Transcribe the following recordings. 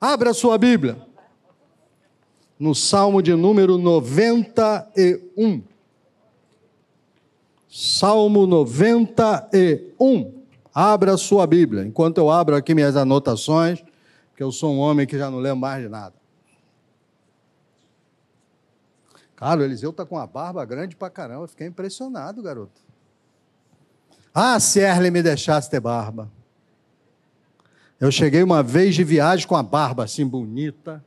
Abra sua Bíblia. No Salmo de número 91. Salmo 91. Abra sua Bíblia. Enquanto eu abro aqui minhas anotações, que eu sou um homem que já não lembro mais de nada. Cara, o Eliseu tá com a barba grande pra caramba. Eu fiquei impressionado, garoto. Ah, se Erle me deixasse ter barba. Eu cheguei uma vez de viagem com a barba assim bonita.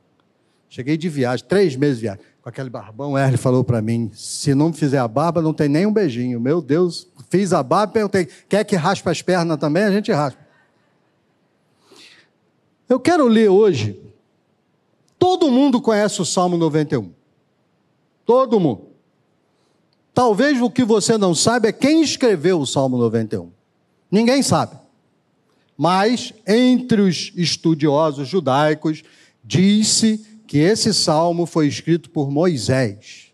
Cheguei de viagem, três meses de viagem. Com aquele barbão, Erle falou para mim: se não fizer a barba, não tem nem um beijinho. Meu Deus, fiz a barba, perguntei: quer que raspe as pernas também? A gente raspa. Eu quero ler hoje. Todo mundo conhece o Salmo 91. Todo mundo. Talvez o que você não sabe é quem escreveu o Salmo 91. Ninguém sabe. Mas, entre os estudiosos judaicos, diz-se que esse salmo foi escrito por Moisés.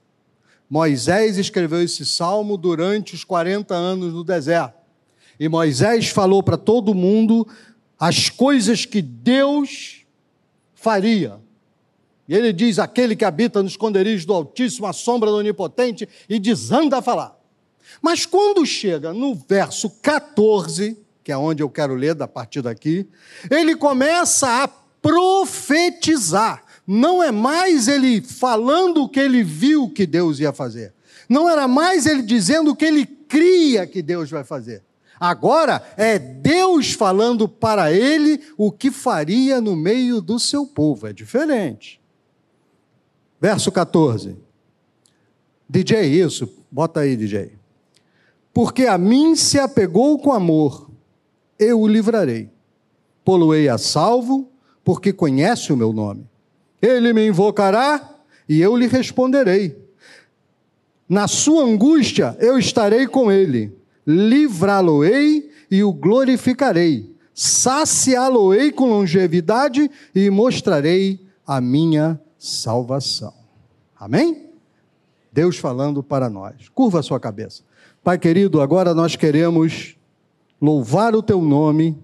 Moisés escreveu esse salmo durante os 40 anos no deserto. E Moisés falou para todo mundo as coisas que Deus faria. E ele diz: aquele que habita no esconderijo do Altíssimo, a sombra do Onipotente, e desanda a falar. Mas quando chega no verso 14, que é onde eu quero ler da partir daqui, ele começa a profetizar. Não é mais ele falando o que ele viu que Deus ia fazer. Não era mais ele dizendo o que ele cria que Deus vai fazer. Agora é Deus falando para ele o que faria no meio do seu povo. É diferente. Verso 14. DJ, isso, bota aí, DJ. Porque a mim se apegou com amor, eu o livrarei. Poluei a salvo, porque conhece o meu nome. Ele me invocará e eu lhe responderei. Na sua angústia eu estarei com ele, livrá-lo-ei e o glorificarei, saciá-lo-ei com longevidade e mostrarei a minha salvação. Amém? Deus falando para nós. Curva a sua cabeça. Pai querido, agora nós queremos louvar o teu nome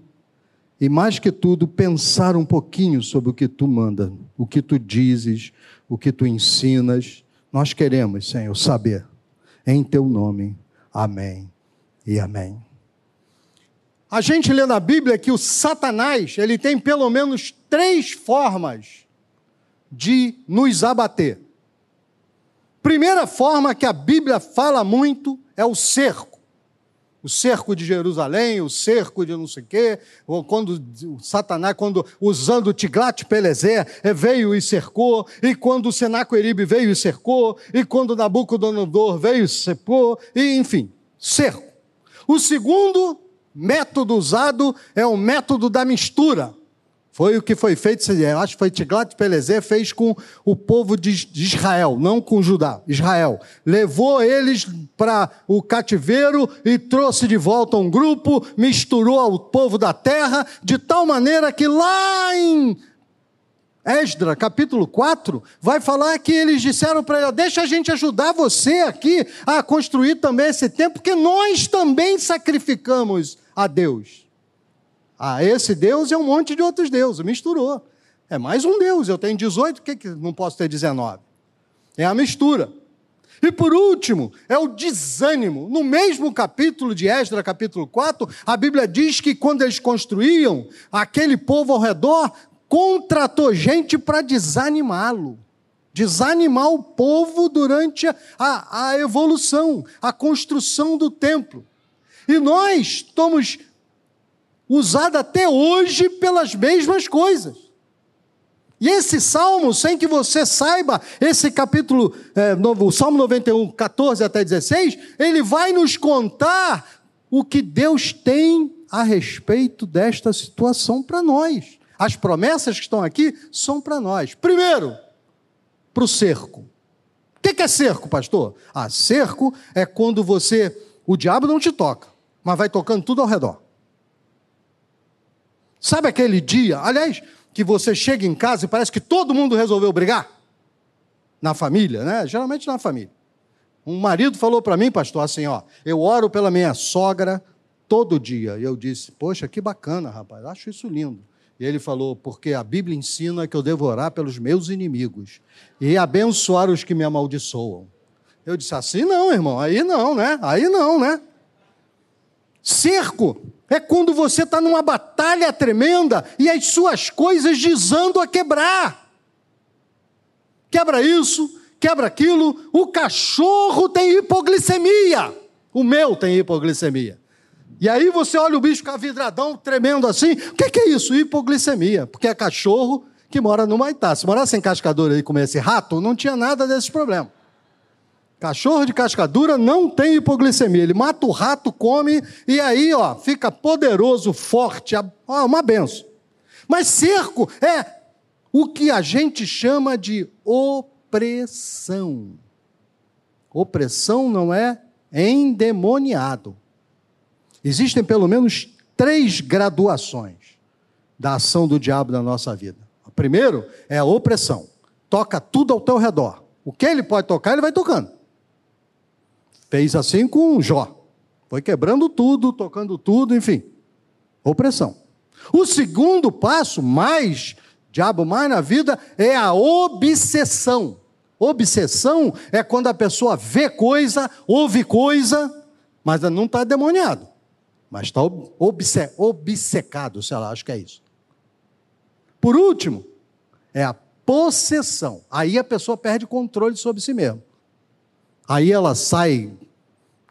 e mais que tudo pensar um pouquinho sobre o que tu manda, o que tu dizes, o que tu ensinas. Nós queremos, Senhor, saber em teu nome. Amém e amém. A gente lê na Bíblia que o Satanás, ele tem pelo menos três formas de nos abater. Primeira forma que a Bíblia fala muito é o cerco o cerco de Jerusalém, o cerco de não sei o quê, ou quando Satanás, quando usando Tiglat-Pelezer, eh, veio e cercou, e quando Senaqueribe veio e cercou, e quando Nabucodonosor veio e cercou, e enfim, cerco. O segundo método usado é o método da mistura. Foi o que foi feito, acho que foi Tiglat-Pileser fez com o povo de Israel, não com Judá, Israel. Levou eles para o cativeiro e trouxe de volta um grupo, misturou ao povo da terra, de tal maneira que lá em Esdra, capítulo 4, vai falar que eles disseram para ele: Deixa a gente ajudar você aqui a construir também esse templo, porque nós também sacrificamos a Deus. Ah, esse Deus é um monte de outros deuses, misturou. É mais um Deus, eu tenho 18, por que, que não posso ter 19? É a mistura. E por último, é o desânimo. No mesmo capítulo de Esdra, capítulo 4, a Bíblia diz que quando eles construíam, aquele povo ao redor contratou gente para desanimá-lo. Desanimar o povo durante a, a evolução, a construção do templo. E nós estamos usada até hoje pelas mesmas coisas. E esse salmo, sem que você saiba, esse capítulo, é, o Salmo 91, 14 até 16, ele vai nos contar o que Deus tem a respeito desta situação para nós. As promessas que estão aqui são para nós. Primeiro, para o cerco. O que é cerco, pastor? Ah, cerco é quando você, o diabo não te toca, mas vai tocando tudo ao redor. Sabe aquele dia, aliás, que você chega em casa e parece que todo mundo resolveu brigar? Na família, né? Geralmente na família. Um marido falou para mim, pastor, assim, ó, eu oro pela minha sogra todo dia. E eu disse, poxa, que bacana, rapaz, acho isso lindo. E ele falou: Porque a Bíblia ensina que eu devo orar pelos meus inimigos e abençoar os que me amaldiçoam. Eu disse: Assim não, irmão, aí não, né? Aí não, né? Cerco é quando você está numa batalha tremenda e as suas coisas desando a quebrar. Quebra isso, quebra aquilo. O cachorro tem hipoglicemia. O meu tem hipoglicemia. E aí você olha o bicho vidradão, tremendo assim. O que, que, é isso? Hipoglicemia. Porque é cachorro que mora no Maitá. Se morasse em cascadura e comesse rato, não tinha nada desses problemas. Cachorro de cascadura não tem hipoglicemia. Ele mata o rato, come e aí, ó, fica poderoso, forte, ó, uma benção. Mas cerco é o que a gente chama de opressão. Opressão não é endemoniado. Existem pelo menos três graduações da ação do diabo na nossa vida. O primeiro é a opressão. Toca tudo ao teu redor. O que ele pode tocar, ele vai tocando. Fez assim com Jó. Foi quebrando tudo, tocando tudo, enfim. Opressão. O segundo passo, mais diabo mais na vida, é a obsessão. Obsessão é quando a pessoa vê coisa, ouve coisa, mas não está demoniado. Mas está obce obcecado, sei lá, acho que é isso. Por último, é a possessão. Aí a pessoa perde controle sobre si mesma. Aí ela sai,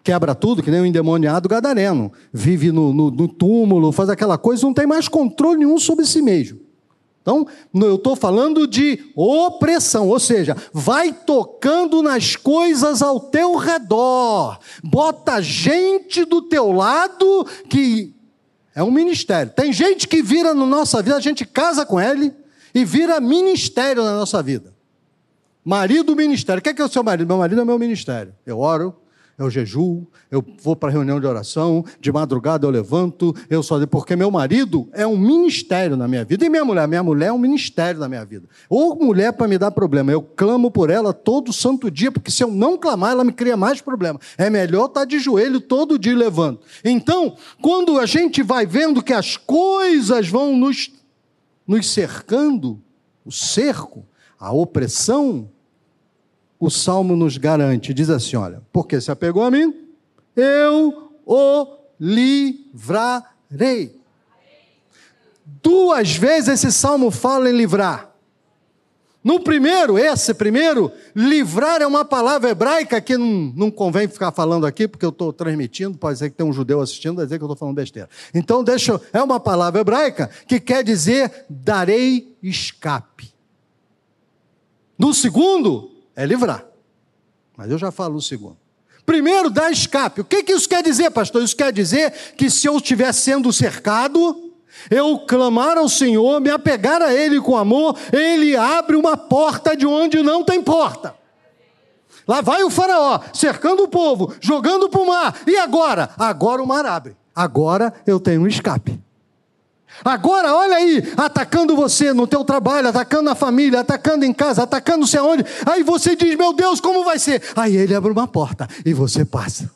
quebra tudo, que nem um endemoniado gadareno. Vive no, no, no túmulo, faz aquela coisa, não tem mais controle nenhum sobre si mesmo. Então, eu estou falando de opressão, ou seja, vai tocando nas coisas ao teu redor, bota gente do teu lado que é um ministério. Tem gente que vira na nossa vida, a gente casa com ele e vira ministério na nossa vida. Marido, ministério. O que é, que é o seu marido? Meu marido é meu ministério. Eu oro, eu jejuo, eu vou para reunião de oração, de madrugada eu levanto, eu só porque meu marido é um ministério na minha vida. E minha mulher? Minha mulher é um ministério na minha vida. Ou mulher para me dar problema, eu clamo por ela todo santo dia, porque se eu não clamar, ela me cria mais problema. É melhor estar tá de joelho todo dia levando. Então, quando a gente vai vendo que as coisas vão nos, nos cercando, o cerco, a opressão, o salmo nos garante, diz assim: olha, porque se apegou a mim, eu o livrarei. Duas vezes esse salmo fala em livrar. No primeiro, esse primeiro, livrar é uma palavra hebraica que não, não convém ficar falando aqui, porque eu estou transmitindo, pode ser que tenha um judeu assistindo, vai dizer que eu estou falando besteira. Então, deixa, é uma palavra hebraica que quer dizer darei escape. No segundo, é livrar. Mas eu já falo o segundo. Primeiro, dá escape. O que, que isso quer dizer, pastor? Isso quer dizer que se eu estiver sendo cercado, eu clamar ao Senhor, me apegar a Ele com amor, Ele abre uma porta de onde não tem porta. Lá vai o Faraó, cercando o povo, jogando para o mar. E agora? Agora o mar abre. Agora eu tenho um escape. Agora, olha aí, atacando você no teu trabalho, atacando na família, atacando em casa, atacando sei aonde. Aí você diz, meu Deus, como vai ser? Aí ele abre uma porta e você passa.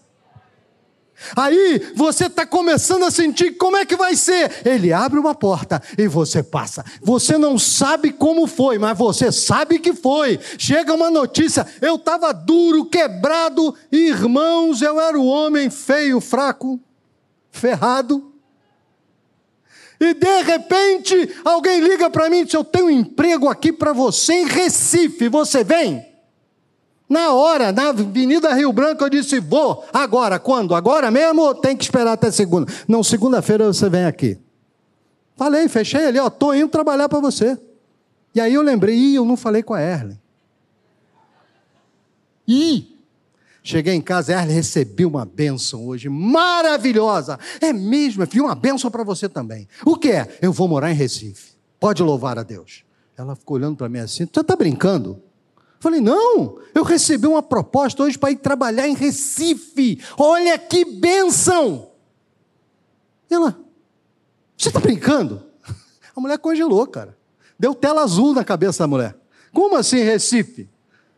Aí você está começando a sentir como é que vai ser. Ele abre uma porta e você passa. Você não sabe como foi, mas você sabe que foi. Chega uma notícia: eu estava duro, quebrado, irmãos, eu era o homem feio, fraco, ferrado. E de repente alguém liga para mim e diz: Eu tenho um emprego aqui para você em Recife, você vem? Na hora, na Avenida Rio Branco, eu disse: Vou. Agora, quando? Agora mesmo ou tem que esperar até segunda? Não, segunda-feira você vem aqui. Falei, fechei ali, ó, estou indo trabalhar para você. E aí eu lembrei: Ih, eu não falei com a Erlen. Ih, Cheguei em casa, Erle, recebi uma bênção hoje, maravilhosa. É mesmo, eu uma bênção para você também. O que é? Eu vou morar em Recife. Pode louvar a Deus. Ela ficou olhando para mim assim, você está brincando? Falei, não, eu recebi uma proposta hoje para ir trabalhar em Recife. Olha que bênção! Ela, você está brincando? A mulher congelou, cara. Deu tela azul na cabeça da mulher. Como assim Recife?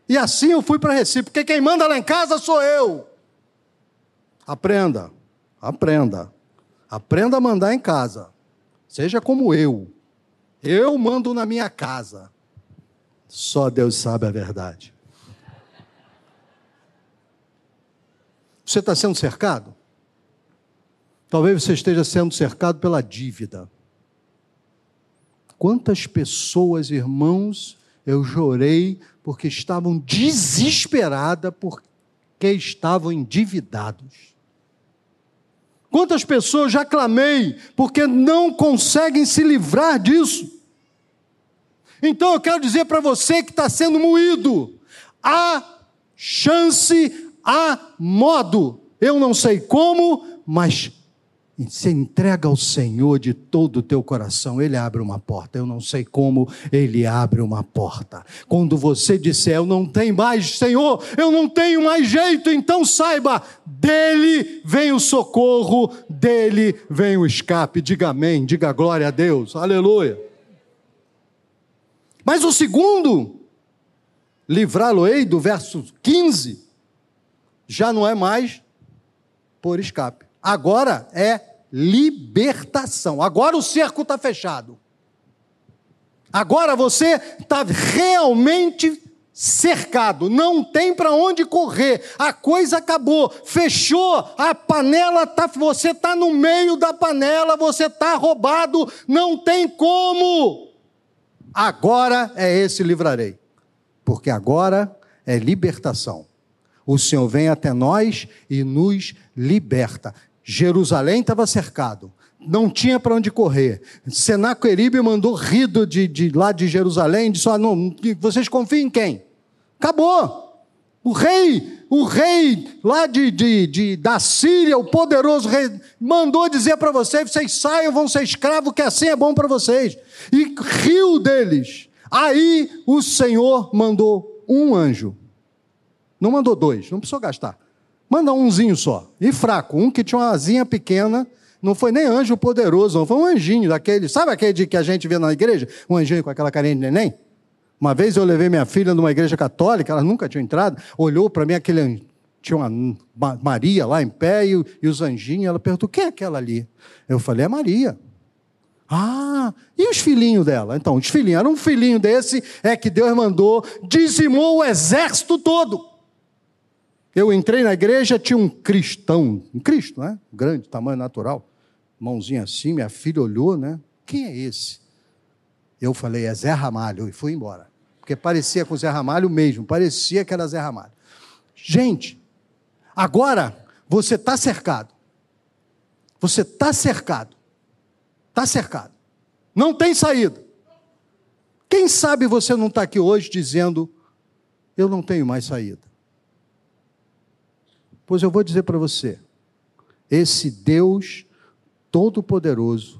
E assim eu fui para Recife, porque quem manda lá em casa sou eu. Aprenda, aprenda. Aprenda a mandar em casa. Seja como eu. Eu mando na minha casa. Só Deus sabe a verdade. Você está sendo cercado? Talvez você esteja sendo cercado pela dívida. Quantas pessoas, irmãos, eu chorei porque estavam desesperadas porque estavam endividados. Quantas pessoas já clamei porque não conseguem se livrar disso? Então eu quero dizer para você que está sendo moído: há chance, há modo. Eu não sei como, mas se entrega ao Senhor de todo o teu coração, Ele abre uma porta. Eu não sei como, Ele abre uma porta. Quando você disser, Eu não tenho mais, Senhor, eu não tenho mais jeito, então saiba, dele vem o socorro, dele vem o escape. Diga amém, diga glória a Deus, aleluia. Mas o segundo, livrá-lo-ei, do verso 15, já não é mais por escape. Agora é libertação. Agora o cerco está fechado. Agora você está realmente cercado, não tem para onde correr, a coisa acabou, fechou, a panela tá, você está no meio da panela, você está roubado, não tem como. Agora é esse livrarei, porque agora é libertação. O Senhor vem até nós e nos liberta. Jerusalém estava cercado, não tinha para onde correr. Senaqueribe mandou rido de, de lá de Jerusalém, disse: ah, não, vocês confiam em quem? Acabou. O rei, o rei lá de, de, de, da Síria, o poderoso rei, mandou dizer para vocês: vocês saiam, vão ser escravos, que assim é bom para vocês. E riu deles. Aí o Senhor mandou um anjo. Não mandou dois, não precisou gastar. Manda umzinho só. E fraco. Um que tinha uma asinha pequena. Não foi nem anjo poderoso, não. Foi um anjinho daquele. Sabe aquele que a gente vê na igreja? Um anjinho com aquela carinha de neném? Uma vez eu levei minha filha numa igreja católica, ela nunca tinha entrado, olhou para mim aquele. Tinha uma Maria lá em pé e, e os anjinhos. Ela perguntou: quem é aquela ali? Eu falei: é Maria. Ah, e os filhinhos dela? Então, os filhinhos, era um filhinho desse, é que Deus mandou, dizimou o exército todo. Eu entrei na igreja, tinha um cristão, um Cristo, né? Grande, tamanho natural, mãozinha assim, minha filha olhou, né? Quem é esse? Eu falei, é Zé Ramalho, e fui embora. Porque parecia com Zé Ramalho mesmo, parecia que era Zé Ramalho. Gente, agora você está cercado. Você está cercado. Está cercado. Não tem saída. Quem sabe você não está aqui hoje dizendo, eu não tenho mais saída. Pois eu vou dizer para você: esse Deus Todo-Poderoso,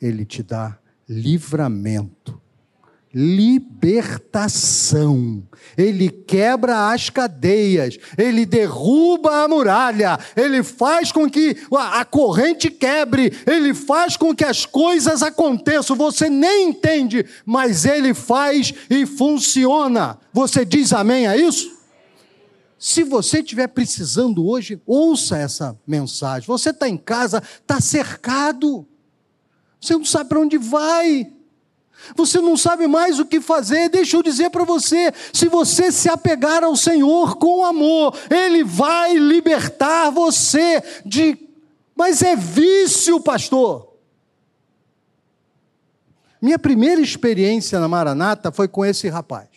Ele te dá livramento, libertação. Ele quebra as cadeias, ele derruba a muralha, ele faz com que a corrente quebre, ele faz com que as coisas aconteçam. Você nem entende, mas ele faz e funciona. Você diz amém a isso? Se você estiver precisando hoje, ouça essa mensagem. Você está em casa, está cercado. Você não sabe para onde vai. Você não sabe mais o que fazer. Deixa eu dizer para você: se você se apegar ao Senhor com amor, Ele vai libertar você de. Mas é vício, pastor. Minha primeira experiência na Maranata foi com esse rapaz.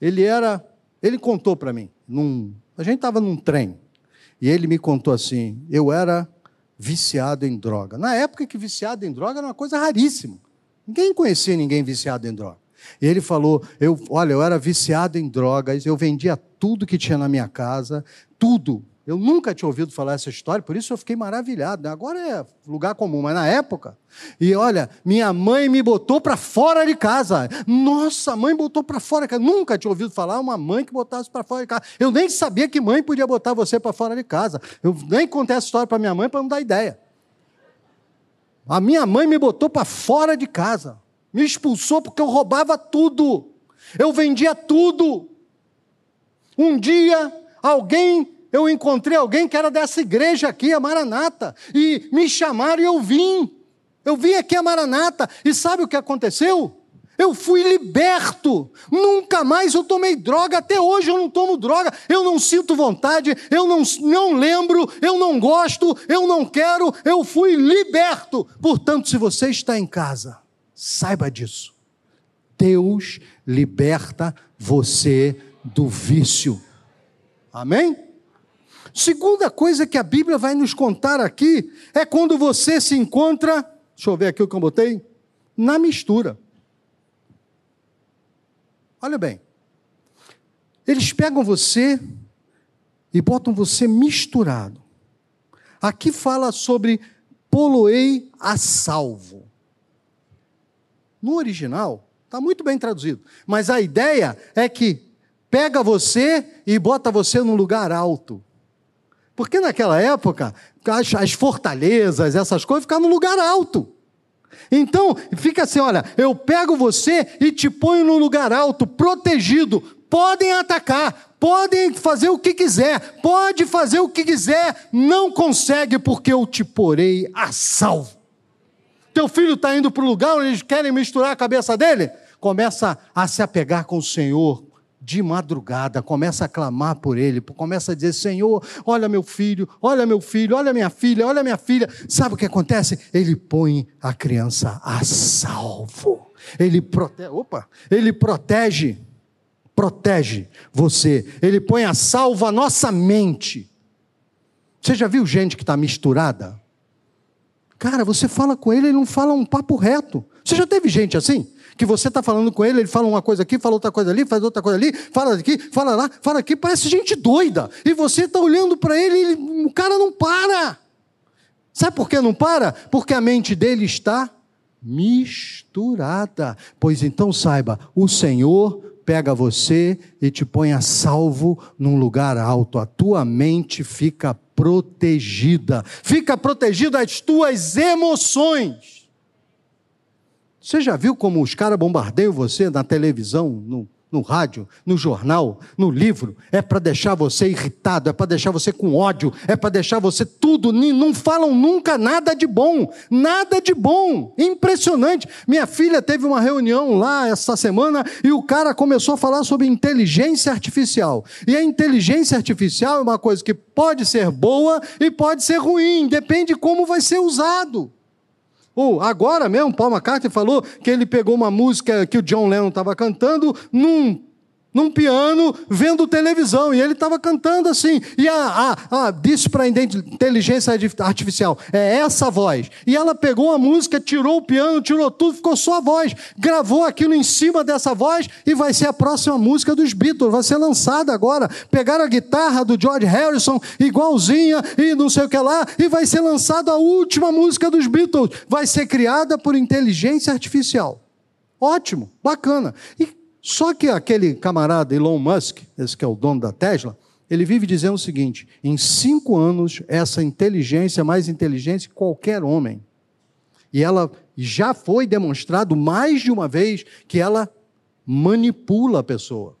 Ele era ele contou para mim, num, a gente estava num trem, e ele me contou assim: eu era viciado em droga. Na época que viciado em droga era uma coisa raríssima. Ninguém conhecia ninguém viciado em droga. E ele falou: eu, olha, eu era viciado em drogas, eu vendia tudo que tinha na minha casa, tudo. Eu nunca tinha ouvido falar essa história, por isso eu fiquei maravilhado. Né? Agora é lugar comum, mas na época. E olha, minha mãe me botou para fora de casa. Nossa, mãe botou para fora de casa. Nunca tinha ouvido falar uma mãe que botasse para fora de casa. Eu nem sabia que mãe podia botar você para fora de casa. Eu nem contei essa história para minha mãe para não dar ideia. A minha mãe me botou para fora de casa. Me expulsou porque eu roubava tudo. Eu vendia tudo. Um dia, alguém eu encontrei alguém que era dessa igreja aqui, a Maranata, e me chamaram e eu vim. Eu vim aqui a Maranata e sabe o que aconteceu? Eu fui liberto. Nunca mais eu tomei droga. Até hoje eu não tomo droga. Eu não sinto vontade. Eu não, não lembro. Eu não gosto. Eu não quero. Eu fui liberto. Portanto, se você está em casa, saiba disso. Deus liberta você do vício. Amém? Segunda coisa que a Bíblia vai nos contar aqui é quando você se encontra, deixa eu ver aqui o que eu botei, na mistura. Olha bem. Eles pegam você e botam você misturado. Aqui fala sobre poloei a salvo. No original, está muito bem traduzido. Mas a ideia é que pega você e bota você num lugar alto. Porque naquela época, as, as fortalezas, essas coisas, ficavam num lugar alto. Então, fica assim: olha, eu pego você e te ponho num lugar alto, protegido. Podem atacar, podem fazer o que quiser, pode fazer o que quiser, não consegue, porque eu te porei a salvo. Teu filho está indo para o lugar onde eles querem misturar a cabeça dele? Começa a se apegar com o Senhor, de madrugada, começa a clamar por ele, começa a dizer: Senhor, olha meu filho, olha meu filho, olha minha filha, olha minha filha. Sabe o que acontece? Ele põe a criança a salvo. Ele protege, opa, ele protege, protege você. Ele põe a salvo a nossa mente. Você já viu gente que está misturada? Cara, você fala com ele, ele não fala um papo reto. Você já teve gente assim? Que você está falando com ele, ele fala uma coisa aqui, fala outra coisa ali, faz outra coisa ali, fala aqui, fala lá, fala aqui, parece gente doida. E você está olhando para ele, ele, o cara não para. Sabe por que não para? Porque a mente dele está misturada. Pois então saiba, o Senhor pega você e te põe a salvo num lugar alto. A tua mente fica protegida. Fica protegida as tuas emoções. Você já viu como os caras bombardeiam você na televisão, no, no rádio, no jornal, no livro? É para deixar você irritado, é para deixar você com ódio, é para deixar você tudo. Não falam nunca nada de bom, nada de bom. Impressionante. Minha filha teve uma reunião lá essa semana e o cara começou a falar sobre inteligência artificial. E a inteligência artificial é uma coisa que pode ser boa e pode ser ruim, depende de como vai ser usado. Ou agora mesmo, Paul McCartney falou que ele pegou uma música que o John Lennon estava cantando num num piano, vendo televisão, e ele estava cantando assim. E a, a, a disse para a inteligência artificial: é essa voz. E ela pegou a música, tirou o piano, tirou tudo, ficou só a voz. Gravou aquilo em cima dessa voz e vai ser a próxima música dos Beatles, vai ser lançada agora. Pegaram a guitarra do George Harrison, igualzinha, e não sei o que lá, e vai ser lançada a última música dos Beatles. Vai ser criada por inteligência artificial. Ótimo, bacana. E só que aquele camarada Elon Musk, esse que é o dono da Tesla, ele vive dizendo o seguinte: em cinco anos, essa inteligência é mais inteligente que qualquer homem. E ela já foi demonstrado mais de uma vez que ela manipula a pessoa.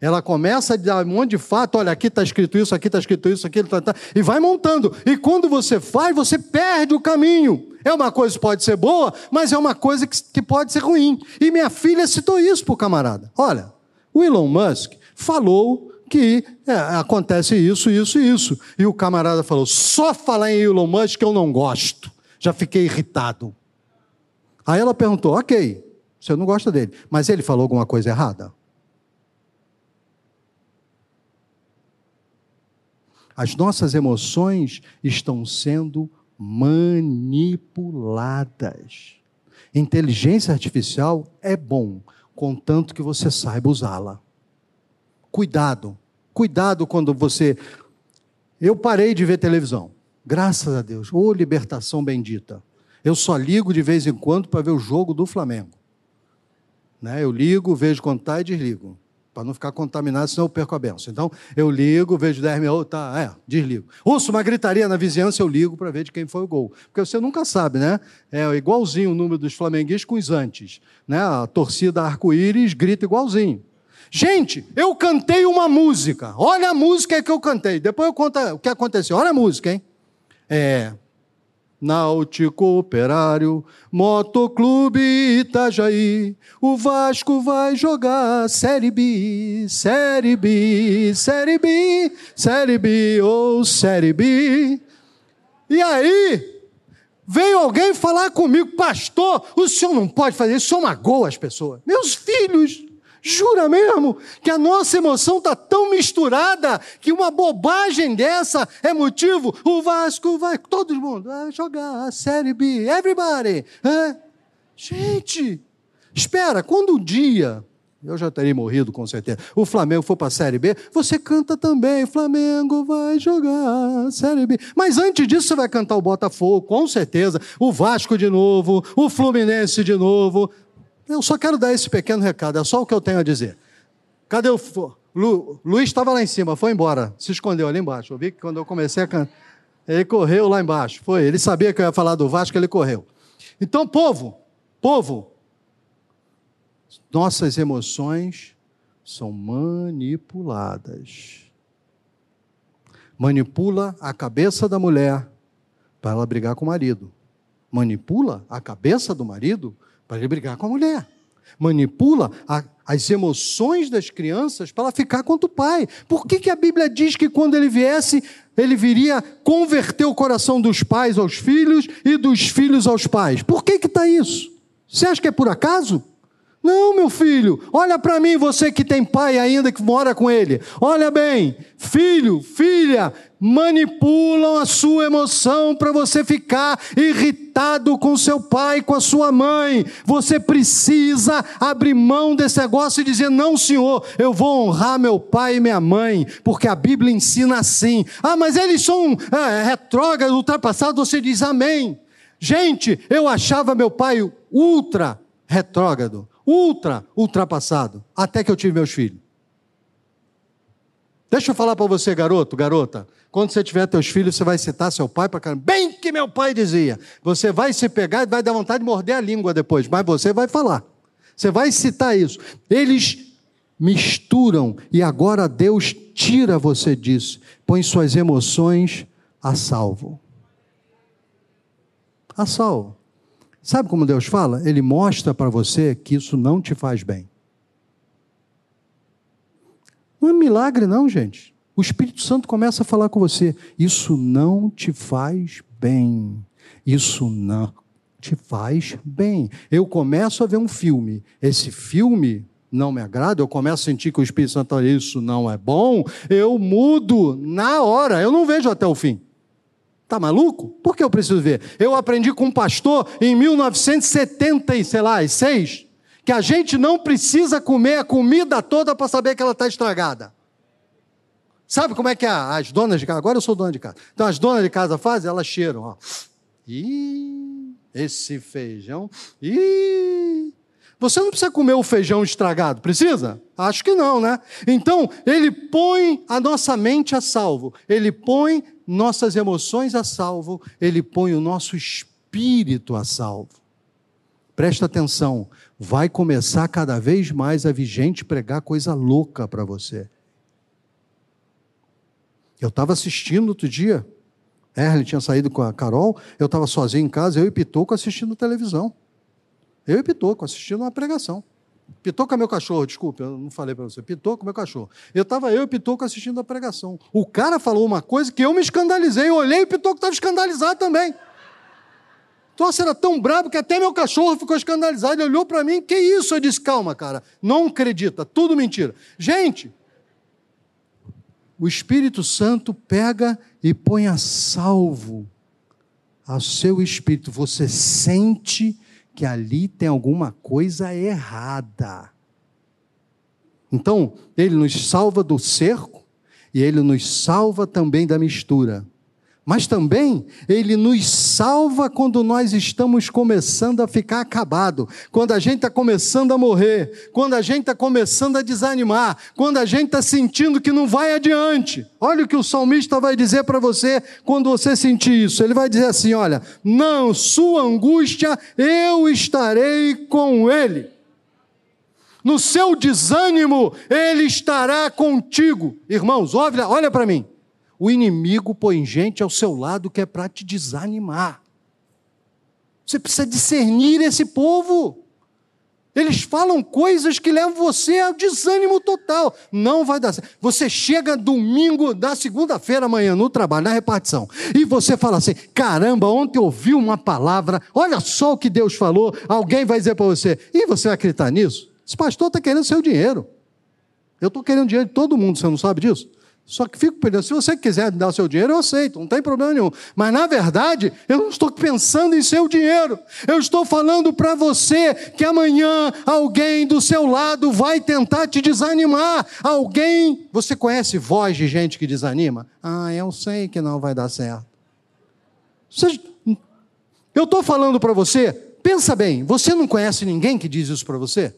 Ela começa a dar um monte de fato, olha, aqui está escrito isso, aqui está escrito isso, aqui está, tá, e vai montando. E quando você faz, você perde o caminho. É uma coisa que pode ser boa, mas é uma coisa que, que pode ser ruim. E minha filha citou isso para o camarada. Olha, o Elon Musk falou que é, acontece isso, isso e isso. E o camarada falou: só falar em Elon Musk eu não gosto. Já fiquei irritado. Aí ela perguntou: ok, você não gosta dele, mas ele falou alguma coisa errada? As nossas emoções estão sendo manipuladas. Inteligência artificial é bom, contanto que você saiba usá-la. Cuidado, cuidado quando você. Eu parei de ver televisão, graças a Deus, ô oh, libertação bendita. Eu só ligo de vez em quando para ver o jogo do Flamengo. Né? Eu ligo, vejo quando está e desligo para não ficar contaminado, senão eu perco a benção. Então, eu ligo, vejo 10 mil, tá, é, desligo. Ouço uma gritaria na vizinhança, eu ligo para ver de quem foi o gol. Porque você nunca sabe, né? É igualzinho o número dos flamenguistas com os antes. Né? A torcida arco-íris grita igualzinho. Gente, eu cantei uma música. Olha a música que eu cantei. Depois eu conto o que aconteceu. Olha a música, hein? É. Náutico Operário, Motoclube Itajaí, o Vasco vai jogar Série B, Série B, Série B, Série B ou oh, Série B. E aí, veio alguém falar comigo, pastor, o senhor não pode fazer isso, o senhor magoa as pessoas. Meus filhos, Jura mesmo que a nossa emoção está tão misturada que uma bobagem dessa é motivo? O Vasco vai, todo mundo vai jogar a Série B, everybody. Gente, espera, quando um dia, eu já teria morrido com certeza, o Flamengo for para a Série B, você canta também, Flamengo vai jogar Série B. Mas antes disso você vai cantar o Botafogo, com certeza, o Vasco de novo, o Fluminense de novo. Eu só quero dar esse pequeno recado, é só o que eu tenho a dizer. Cadê o. Lu, Luiz estava lá em cima, foi embora, se escondeu ali embaixo. Eu vi que quando eu comecei a cantar, ele correu lá embaixo. Foi, ele sabia que eu ia falar do Vasco, ele correu. Então, povo, povo, nossas emoções são manipuladas. Manipula a cabeça da mulher para ela brigar com o marido. Manipula a cabeça do marido para ele brigar com a mulher. Manipula a, as emoções das crianças para ela ficar contra o pai. Por que, que a Bíblia diz que quando ele viesse, ele viria converter o coração dos pais aos filhos e dos filhos aos pais? Por que está isso? Você acha que é por acaso? Não, meu filho, olha para mim, você que tem pai ainda que mora com ele. Olha bem, filho, filha, manipulam a sua emoção para você ficar irritado com seu pai, com a sua mãe. Você precisa abrir mão desse negócio e dizer: Não, senhor, eu vou honrar meu pai e minha mãe, porque a Bíblia ensina assim. Ah, mas eles são é, retrógrados, ultrapassados. Você diz Amém. Gente, eu achava meu pai ultra retrógrado ultra ultrapassado, até que eu tive meus filhos. Deixa eu falar para você, garoto, garota. Quando você tiver teus filhos, você vai citar seu pai para caramba. Bem que meu pai dizia. Você vai se pegar e vai dar vontade de morder a língua depois, mas você vai falar. Você vai citar isso. Eles misturam e agora Deus tira você disso. Põe suas emoções a salvo. A salvo. Sabe como Deus fala? Ele mostra para você que isso não te faz bem. Não é milagre, não, gente. O Espírito Santo começa a falar com você: isso não te faz bem. Isso não te faz bem. Eu começo a ver um filme. Esse filme não me agrada, eu começo a sentir que o Espírito Santo fala, isso não é bom, eu mudo na hora, eu não vejo até o fim. Tá maluco? Por que eu preciso ver? Eu aprendi com um pastor em 1976 que a gente não precisa comer a comida toda para saber que ela está estragada. Sabe como é que as donas de casa, agora eu sou dona de casa, então as donas de casa fazem, elas cheiram, ó. Ih, esse feijão, ih, você não precisa comer o feijão estragado, precisa? Acho que não, né? Então, ele põe a nossa mente a salvo, ele põe nossas emoções a salvo, ele põe o nosso espírito a salvo. Presta atenção, vai começar cada vez mais a vigente pregar coisa louca para você. Eu estava assistindo outro dia, Erle tinha saído com a Carol, eu estava sozinho em casa, eu e Pitoco assistindo televisão. Eu e Pitoco assistindo uma pregação. Pitoco é meu cachorro, desculpe, eu não falei para você. Pitoco é meu cachorro. Eu estava eu e Pitoco assistindo a pregação. O cara falou uma coisa que eu me escandalizei. Eu olhei e Pitoco estava escandalizado também. Então, era tão brabo que até meu cachorro ficou escandalizado. Ele olhou para mim, que isso? Eu disse, calma, cara, não acredita, tudo mentira. Gente, o Espírito Santo pega e põe a salvo ao seu espírito. Você sente que ali tem alguma coisa errada. Então, ele nos salva do cerco e ele nos salva também da mistura. Mas também ele nos salva quando nós estamos começando a ficar acabado, quando a gente está começando a morrer, quando a gente está começando a desanimar, quando a gente está sentindo que não vai adiante. Olha o que o salmista vai dizer para você quando você sentir isso. Ele vai dizer assim: olha, não, sua angústia, eu estarei com ele. No seu desânimo, ele estará contigo. Irmãos, olha, olha para mim. O inimigo põe gente ao seu lado que é para te desanimar. Você precisa discernir esse povo. Eles falam coisas que levam você ao desânimo total. Não vai dar certo. Você chega domingo da segunda-feira amanhã no trabalho, na repartição, e você fala assim: caramba, ontem ouvi uma palavra, olha só o que Deus falou. Alguém vai dizer para você, e você vai acreditar nisso? Esse pastor está querendo seu dinheiro. Eu estou querendo dinheiro de todo mundo, você não sabe disso? Só que fico pensando, se você quiser dar o seu dinheiro, eu aceito, não tem problema nenhum. Mas na verdade, eu não estou pensando em seu dinheiro. Eu estou falando para você que amanhã alguém do seu lado vai tentar te desanimar. Alguém, você conhece voz de gente que desanima? Ah, eu sei que não vai dar certo. Eu estou falando para você, pensa bem, você não conhece ninguém que diz isso para você?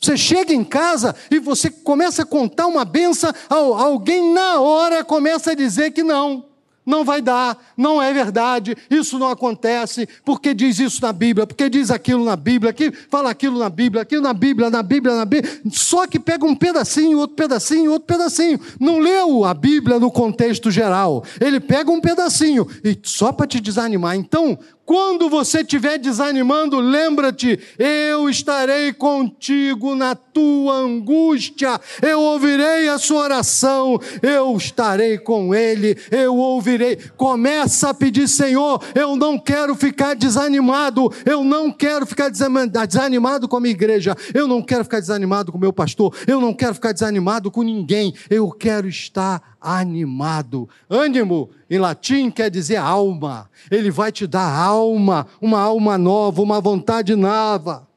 Você chega em casa e você começa a contar uma benção, alguém na hora começa a dizer que não, não vai dar, não é verdade, isso não acontece, porque diz isso na Bíblia, porque diz aquilo na Bíblia, que fala aquilo na Bíblia, aquilo na Bíblia, na Bíblia, na Bíblia, só que pega um pedacinho, outro pedacinho, outro pedacinho. Não leu a Bíblia no contexto geral. Ele pega um pedacinho e só para te desanimar. Então, quando você estiver desanimando, lembra-te: eu estarei contigo na tua angústia, eu ouvirei a sua oração, eu estarei com ele, eu ouvirei. Começa a pedir, Senhor, eu não quero ficar desanimado, eu não quero ficar desanimado com a minha igreja, eu não quero ficar desanimado com o meu pastor, eu não quero ficar desanimado com ninguém, eu quero estar animado. Ânimo, em latim, quer dizer alma. Ele vai te dar alma, uma alma nova, uma vontade nova.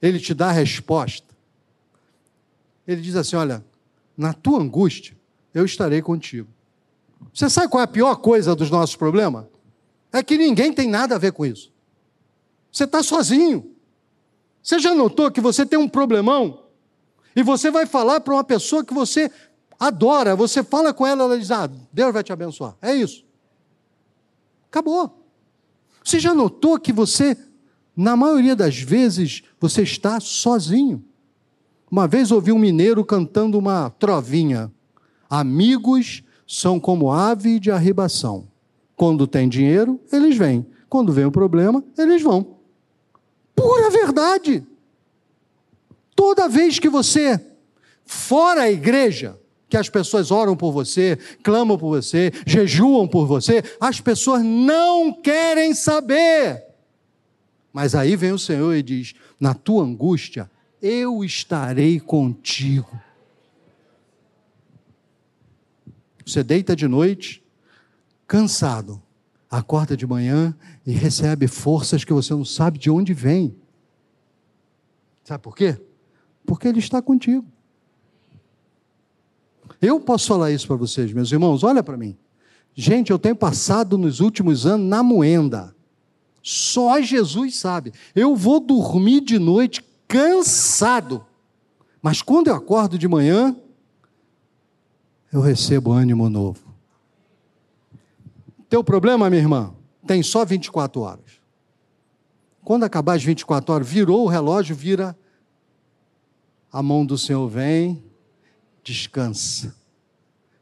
Ele te dá a resposta. Ele diz assim: Olha, na tua angústia, eu estarei contigo. Você sabe qual é a pior coisa dos nossos problemas? É que ninguém tem nada a ver com isso. Você está sozinho. Você já notou que você tem um problemão e você vai falar para uma pessoa que você adora, você fala com ela, ela diz: Ah, Deus vai te abençoar. É isso. Acabou. Você já notou que você, na maioria das vezes, você está sozinho? Uma vez ouvi um mineiro cantando uma trovinha: Amigos são como ave de arribação. Quando tem dinheiro, eles vêm. Quando vem o problema, eles vão. Pura verdade. Toda vez que você, fora a igreja, que as pessoas oram por você, clamam por você, jejuam por você, as pessoas não querem saber. Mas aí vem o Senhor e diz: na tua angústia, eu estarei contigo. Você deita de noite, cansado, acorda de manhã e recebe forças que você não sabe de onde vem. Sabe por quê? Porque Ele está contigo. Eu posso falar isso para vocês, meus irmãos, olha para mim. Gente, eu tenho passado nos últimos anos na moenda. Só Jesus sabe. Eu vou dormir de noite cansado. Mas quando eu acordo de manhã, eu recebo ânimo novo. Teu problema, minha irmã, tem só 24 horas. Quando acabar as 24 horas, virou o relógio, vira a mão do Senhor vem descansa.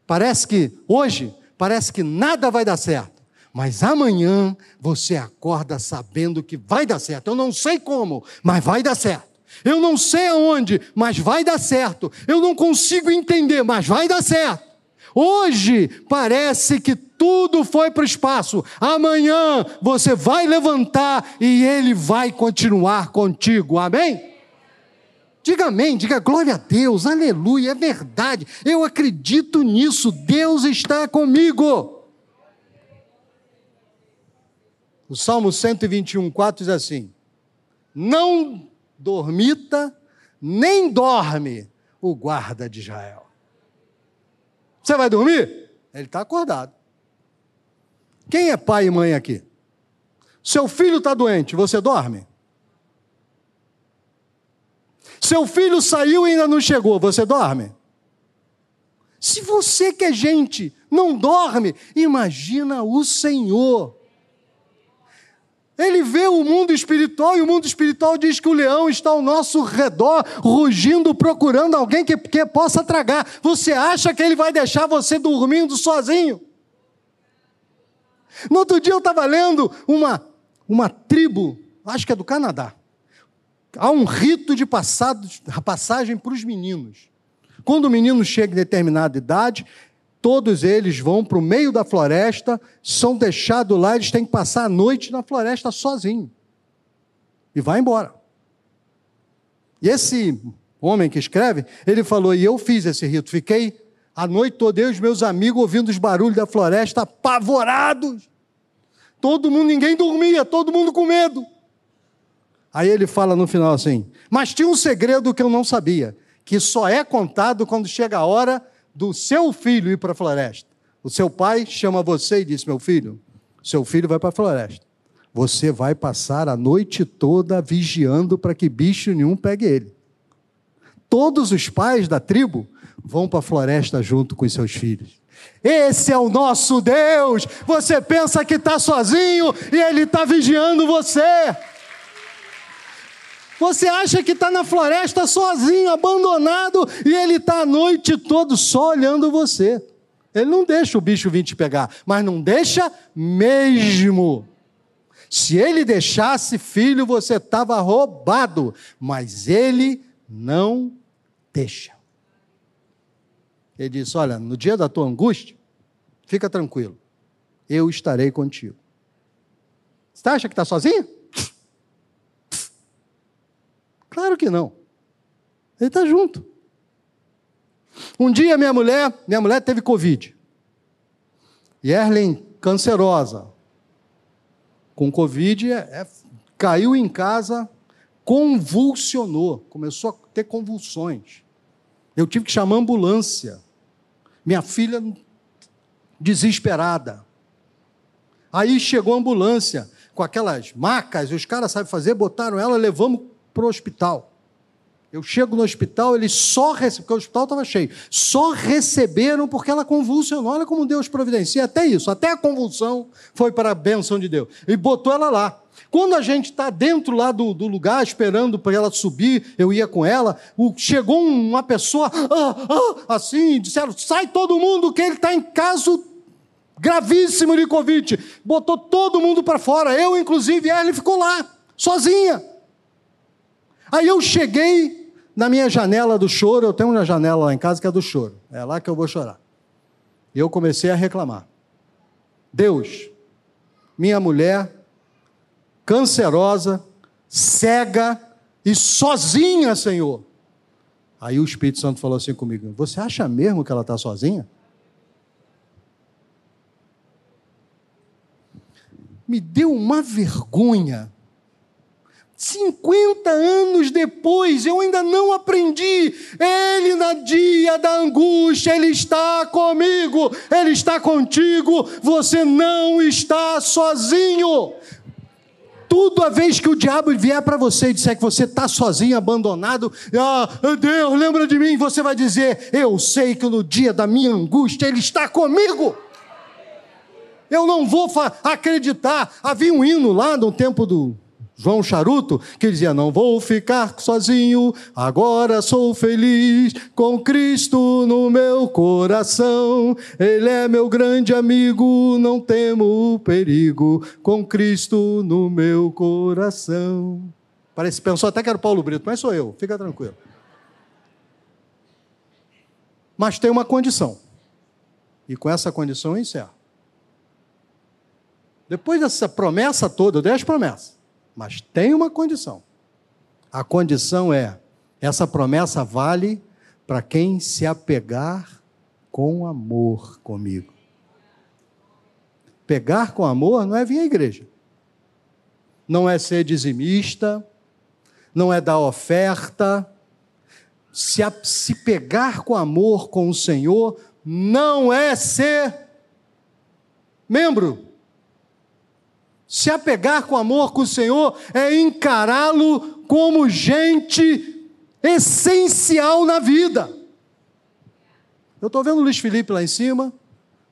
Parece que hoje, parece que nada vai dar certo, mas amanhã você acorda sabendo que vai dar certo. Eu não sei como, mas vai dar certo. Eu não sei aonde, mas vai dar certo. Eu não consigo entender, mas vai dar certo. Hoje parece que tudo foi para o espaço. Amanhã você vai levantar e ele vai continuar contigo. Amém? Diga amém, diga glória a Deus, aleluia, é verdade, eu acredito nisso, Deus está comigo. O Salmo 121, 4 diz assim: Não dormita, nem dorme o guarda de Israel. Você vai dormir? Ele está acordado. Quem é pai e mãe aqui? Seu filho está doente, você dorme? Seu filho saiu e ainda não chegou, você dorme? Se você que é gente não dorme, imagina o Senhor. Ele vê o mundo espiritual e o mundo espiritual diz que o leão está ao nosso redor, rugindo, procurando alguém que, que possa tragar. Você acha que ele vai deixar você dormindo sozinho? No outro dia eu estava lendo uma, uma tribo, acho que é do Canadá. Há um rito de passado, passagem para os meninos. Quando o menino chega em determinada idade, todos eles vão para o meio da floresta, são deixados lá, eles têm que passar a noite na floresta sozinho. E vai embora. E esse homem que escreve, ele falou: e eu fiz esse rito, fiquei a noite toda, eu e os meus amigos ouvindo os barulhos da floresta, apavorados. Todo mundo, ninguém dormia, todo mundo com medo. Aí ele fala no final assim: Mas tinha um segredo que eu não sabia, que só é contado quando chega a hora do seu filho ir para a floresta. O seu pai chama você e diz: Meu filho, seu filho vai para a floresta. Você vai passar a noite toda vigiando para que bicho nenhum pegue ele. Todos os pais da tribo vão para a floresta junto com os seus filhos. Esse é o nosso Deus. Você pensa que está sozinho e Ele está vigiando você. Você acha que está na floresta sozinho, abandonado, e Ele está a noite toda só olhando você. Ele não deixa o bicho vir te pegar, mas não deixa mesmo. Se ele deixasse, filho, você estava roubado, mas ele não deixa. Ele disse: Olha, no dia da tua angústia, fica tranquilo, eu estarei contigo. Você acha que está sozinho? Claro que não. Ele está junto. Um dia minha mulher, minha mulher teve Covid. Yerlen, cancerosa. Com Covid, é, é, caiu em casa, convulsionou, começou a ter convulsões. Eu tive que chamar a ambulância. Minha filha desesperada. Aí chegou a ambulância com aquelas macas, os caras sabem fazer, botaram ela, levamos para o hospital. Eu chego no hospital, eles só receberam, porque o hospital estava cheio, só receberam porque ela convulsionou. Olha como Deus providencia, até isso, até a convulsão foi para a bênção de Deus. E botou ela lá. Quando a gente está dentro lá do, do, lugar, esperando para ela subir, eu ia com ela, o, chegou uma pessoa ah, ah, assim, disseram: sai todo mundo, que ele está em caso gravíssimo de Covid. Botou todo mundo para fora, eu inclusive, ela ficou lá, sozinha. Aí eu cheguei na minha janela do choro, eu tenho uma janela lá em casa que é do choro, é lá que eu vou chorar. E eu comecei a reclamar: Deus, minha mulher cancerosa, cega e sozinha, Senhor. Aí o Espírito Santo falou assim comigo: Você acha mesmo que ela está sozinha? Me deu uma vergonha. 50 anos depois, eu ainda não aprendi. Ele, na dia da angústia, Ele está comigo, Ele está contigo. Você não está sozinho tudo a vez que o diabo vier para você e disser que você está sozinho, abandonado, ah, Deus, lembra de mim, você vai dizer: Eu sei que no dia da minha angústia Ele está comigo. Eu não vou acreditar. Havia um hino lá no tempo do, João Charuto, que dizia: Não vou ficar sozinho, agora sou feliz, com Cristo no meu coração. Ele é meu grande amigo, não temo perigo, com Cristo no meu coração. Parece, pensou até que era Paulo Brito, mas sou eu, fica tranquilo. Mas tem uma condição, e com essa condição eu encerro. Depois dessa promessa toda, eu dei as promessas. Mas tem uma condição. A condição é: essa promessa vale para quem se apegar com amor comigo. Pegar com amor não é vir à igreja, não é ser dizimista, não é dar oferta. Se, a, se pegar com amor com o Senhor, não é ser membro se apegar com amor com o Senhor é encará-lo como gente essencial na vida. Eu estou vendo o Luiz Felipe lá em cima,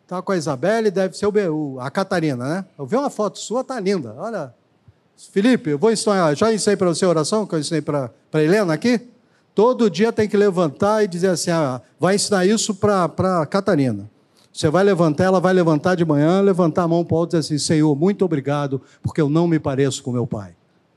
está com a Isabelle, deve ser o, a Catarina, né? Eu vi uma foto sua, tá linda. Olha, Felipe, eu vou ensinar, já ensinei para você a oração que eu ensinei para a Helena aqui. Todo dia tem que levantar e dizer assim: ah, vai ensinar isso para Catarina. Você vai levantar, ela vai levantar de manhã, levantar a mão para o alto e dizer assim: Senhor, muito obrigado, porque eu não me pareço com meu pai.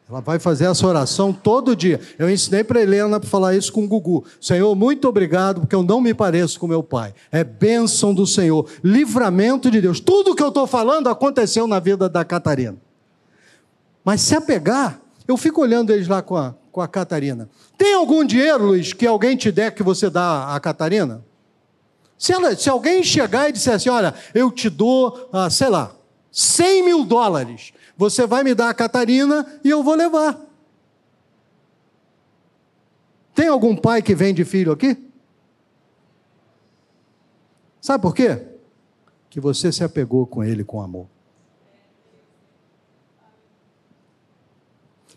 Ela vai fazer essa oração todo dia. Eu ensinei para Helena para falar isso com o Gugu. Senhor, muito obrigado, porque eu não me pareço com meu pai. É bênção do Senhor, livramento de Deus. Tudo que eu estou falando aconteceu na vida da Catarina. Mas se apegar, eu fico olhando eles lá com a, com a Catarina. Tem algum dinheiro, Luiz, que alguém te der que você dá à Catarina? Se, ela, se alguém chegar e disser assim: Olha, eu te dou, ah, sei lá, 100 mil dólares você vai me dar a Catarina e eu vou levar. Tem algum pai que vende filho aqui? Sabe por quê? Que você se apegou com ele com amor.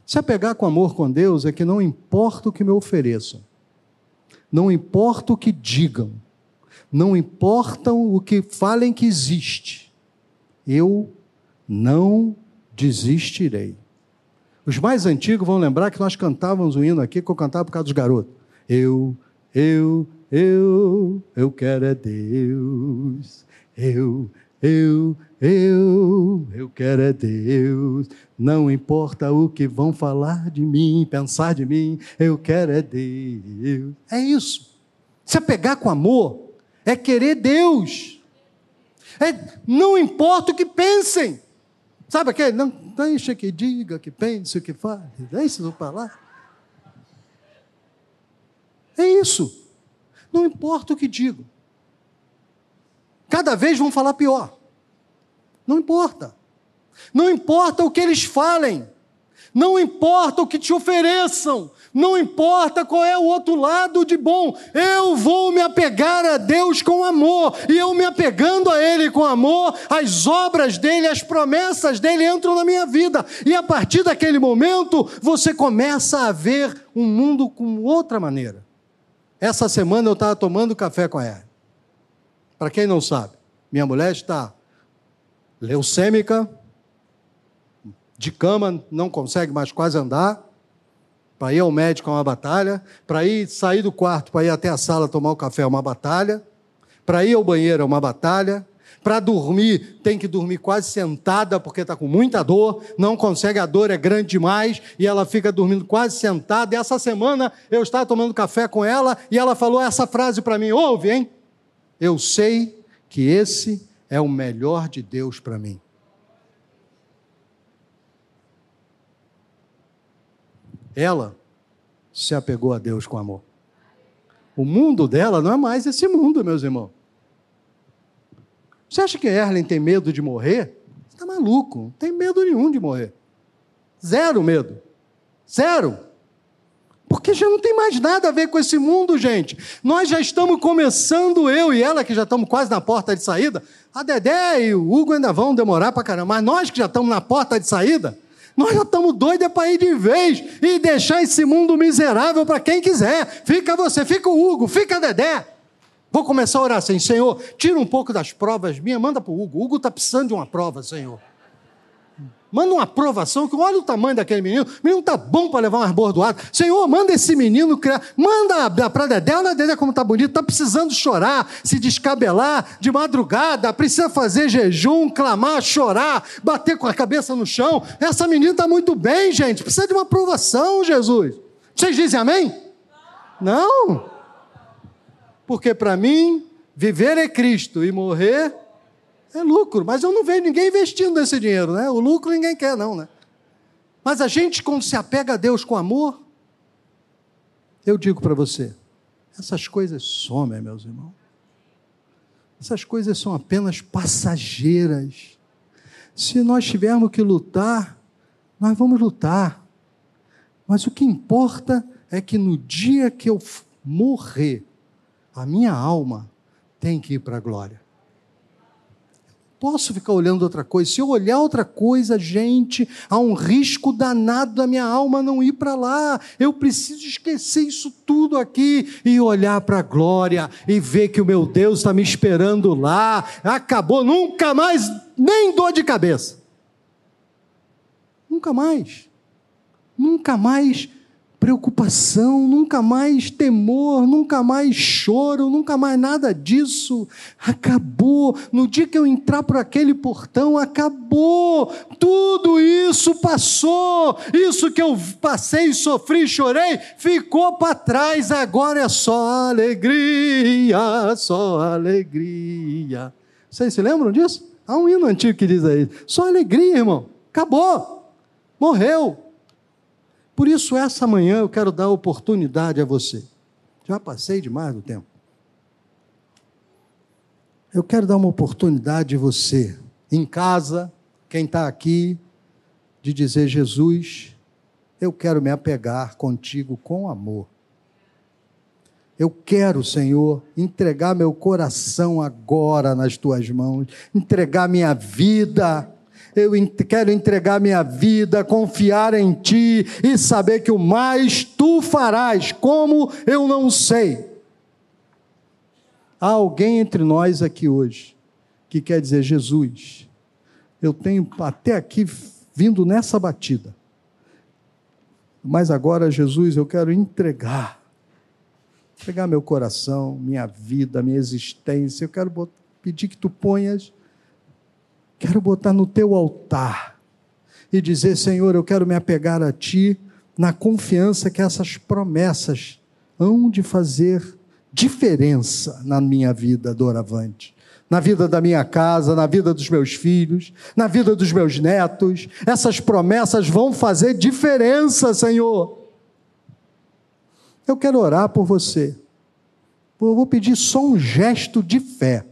Se apegar com amor com Deus é que não importa o que me ofereçam, não importa o que digam, não importa o que falem que existe, eu não desistirei. Os mais antigos vão lembrar que nós cantávamos o hino aqui, que eu cantava por causa dos garotos. Eu, eu, eu, eu quero é Deus. Eu, eu, eu, eu quero é Deus. Não importa o que vão falar de mim, pensar de mim, eu quero é Deus. É isso. Se apegar com amor é querer Deus. É, não importa o que pensem. Sabe aquele? Não deixa que diga, que pense, o que faz. Deixa para lá. É isso. Não importa o que digo. Cada vez vão falar pior. Não importa. Não importa o que eles falem. Não importa o que te ofereçam. Não importa qual é o outro lado de bom, eu vou me apegar a Deus com amor, e eu me apegando a Ele com amor, as obras dele, as promessas dele entram na minha vida, e a partir daquele momento você começa a ver um mundo com outra maneira. Essa semana eu estava tomando café com ela. Para quem não sabe, minha mulher está leucêmica, de cama, não consegue mais quase andar para ir ao médico é uma batalha, para ir sair do quarto, para ir até a sala tomar o café é uma batalha, para ir ao banheiro é uma batalha, para dormir tem que dormir quase sentada porque está com muita dor, não consegue, a dor é grande demais e ela fica dormindo quase sentada. E essa semana eu estava tomando café com ela e ela falou essa frase para mim: ouve, hein? Eu sei que esse é o melhor de Deus para mim. Ela se apegou a Deus com amor. O mundo dela não é mais esse mundo, meus irmãos. Você acha que Erlen tem medo de morrer? Você está maluco, não tem medo nenhum de morrer. Zero medo. Zero. Porque já não tem mais nada a ver com esse mundo, gente. Nós já estamos começando, eu e ela, que já estamos quase na porta de saída. A Dedé e o Hugo ainda vão demorar para caramba, mas nós que já estamos na porta de saída, nós já estamos doidos é para ir de vez e deixar esse mundo miserável para quem quiser. Fica você, fica o Hugo, fica Dedé. Vou começar a orar assim, Senhor, tira um pouco das provas minhas, manda para o Hugo. O Hugo está precisando de uma prova, Senhor. Manda uma aprovação, que olha o tamanho daquele menino. O menino está bom para levar umas bordoadas. Senhor, manda esse menino criar. Manda para Dedé, olha Dedé como está bonito. Está precisando chorar, se descabelar de madrugada. Precisa fazer jejum, clamar, chorar, bater com a cabeça no chão. Essa menina está muito bem, gente. Precisa de uma aprovação, Jesus. Vocês dizem amém? Não. Porque para mim, viver é Cristo e morrer é lucro, mas eu não vejo ninguém investindo esse dinheiro, né? O lucro ninguém quer, não, né? Mas a gente, quando se apega a Deus com amor, eu digo para você, essas coisas somem, meus irmãos. Essas coisas são apenas passageiras. Se nós tivermos que lutar, nós vamos lutar. Mas o que importa é que no dia que eu morrer, a minha alma tem que ir para a glória posso ficar olhando outra coisa. Se eu olhar outra coisa, gente, há um risco danado da minha alma não ir para lá. Eu preciso esquecer isso tudo aqui e olhar para a glória e ver que o meu Deus está me esperando lá. Acabou, nunca mais, nem dor de cabeça. Nunca mais. Nunca mais preocupação, nunca mais temor, nunca mais choro, nunca mais nada disso. Acabou. No dia que eu entrar por aquele portão, acabou. Tudo isso passou. Isso que eu passei, sofri, chorei, ficou para trás. Agora é só alegria, só alegria. Vocês se lembram disso? Há um hino antigo que diz aí: só alegria, irmão. Acabou. Morreu. Por isso, essa manhã eu quero dar oportunidade a você. Já passei demais do tempo. Eu quero dar uma oportunidade a você, em casa, quem está aqui, de dizer: Jesus, eu quero me apegar contigo com amor. Eu quero, Senhor, entregar meu coração agora nas tuas mãos, entregar minha vida eu quero entregar minha vida, confiar em Ti e saber que o mais Tu farás, como eu não sei. Há alguém entre nós aqui hoje que quer dizer: Jesus, eu tenho até aqui vindo nessa batida, mas agora, Jesus, eu quero entregar, entregar meu coração, minha vida, minha existência, eu quero pedir que Tu ponhas Quero botar no teu altar e dizer: Senhor, eu quero me apegar a ti na confiança que essas promessas hão de fazer diferença na minha vida doravante. Na vida da minha casa, na vida dos meus filhos, na vida dos meus netos, essas promessas vão fazer diferença, Senhor. Eu quero orar por você. Eu vou pedir só um gesto de fé.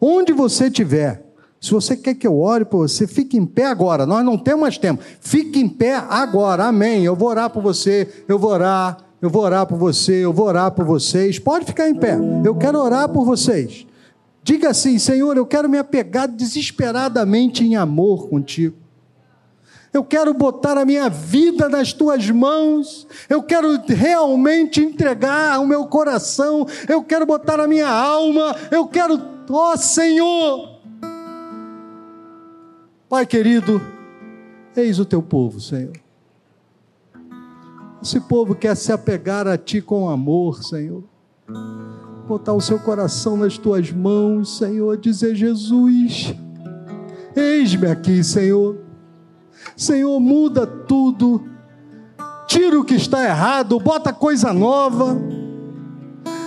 Onde você estiver, se você quer que eu ore por você, fique em pé agora. Nós não temos mais tempo. Fique em pé agora. Amém. Eu vou orar por você. Eu vou orar. Eu vou orar por você. Eu vou orar por vocês. Pode ficar em pé. Eu quero orar por vocês. Diga assim: Senhor, eu quero me apegar desesperadamente em amor contigo. Eu quero botar a minha vida nas tuas mãos. Eu quero realmente entregar o meu coração. Eu quero botar a minha alma. Eu quero, ó Senhor, Pai querido, eis o teu povo, Senhor. Esse povo quer se apegar a Ti com amor, Senhor. Botar o seu coração nas Tuas mãos, Senhor. Dizer, Jesus, eis-me aqui, Senhor. Senhor, muda tudo. Tira o que está errado, bota coisa nova.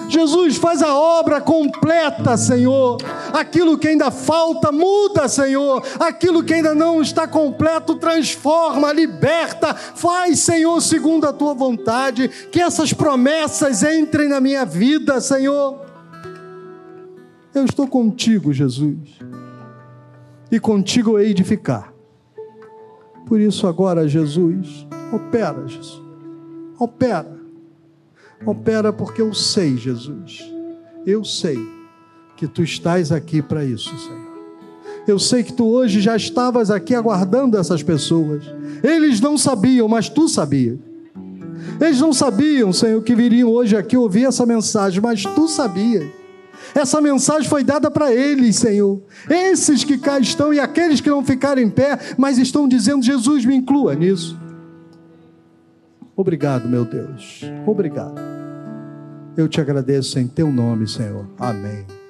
Jesus faz a obra completa, Senhor. Aquilo que ainda falta, muda, Senhor. Aquilo que ainda não está completo, transforma, liberta. Faz, Senhor, segundo a tua vontade. Que essas promessas entrem na minha vida, Senhor. Eu estou contigo, Jesus. E contigo hei de ficar. Por isso, agora, Jesus, opera, Jesus. Opera Opera porque eu sei, Jesus. Eu sei que tu estás aqui para isso, Senhor. Eu sei que tu hoje já estavas aqui aguardando essas pessoas. Eles não sabiam, mas tu sabias. Eles não sabiam, Senhor, que viriam hoje aqui ouvir essa mensagem, mas tu sabias. Essa mensagem foi dada para eles, Senhor. Esses que cá estão e aqueles que não ficaram em pé, mas estão dizendo: Jesus, me inclua nisso. Obrigado, meu Deus. Obrigado. Eu te agradeço em teu nome, Senhor. Amém.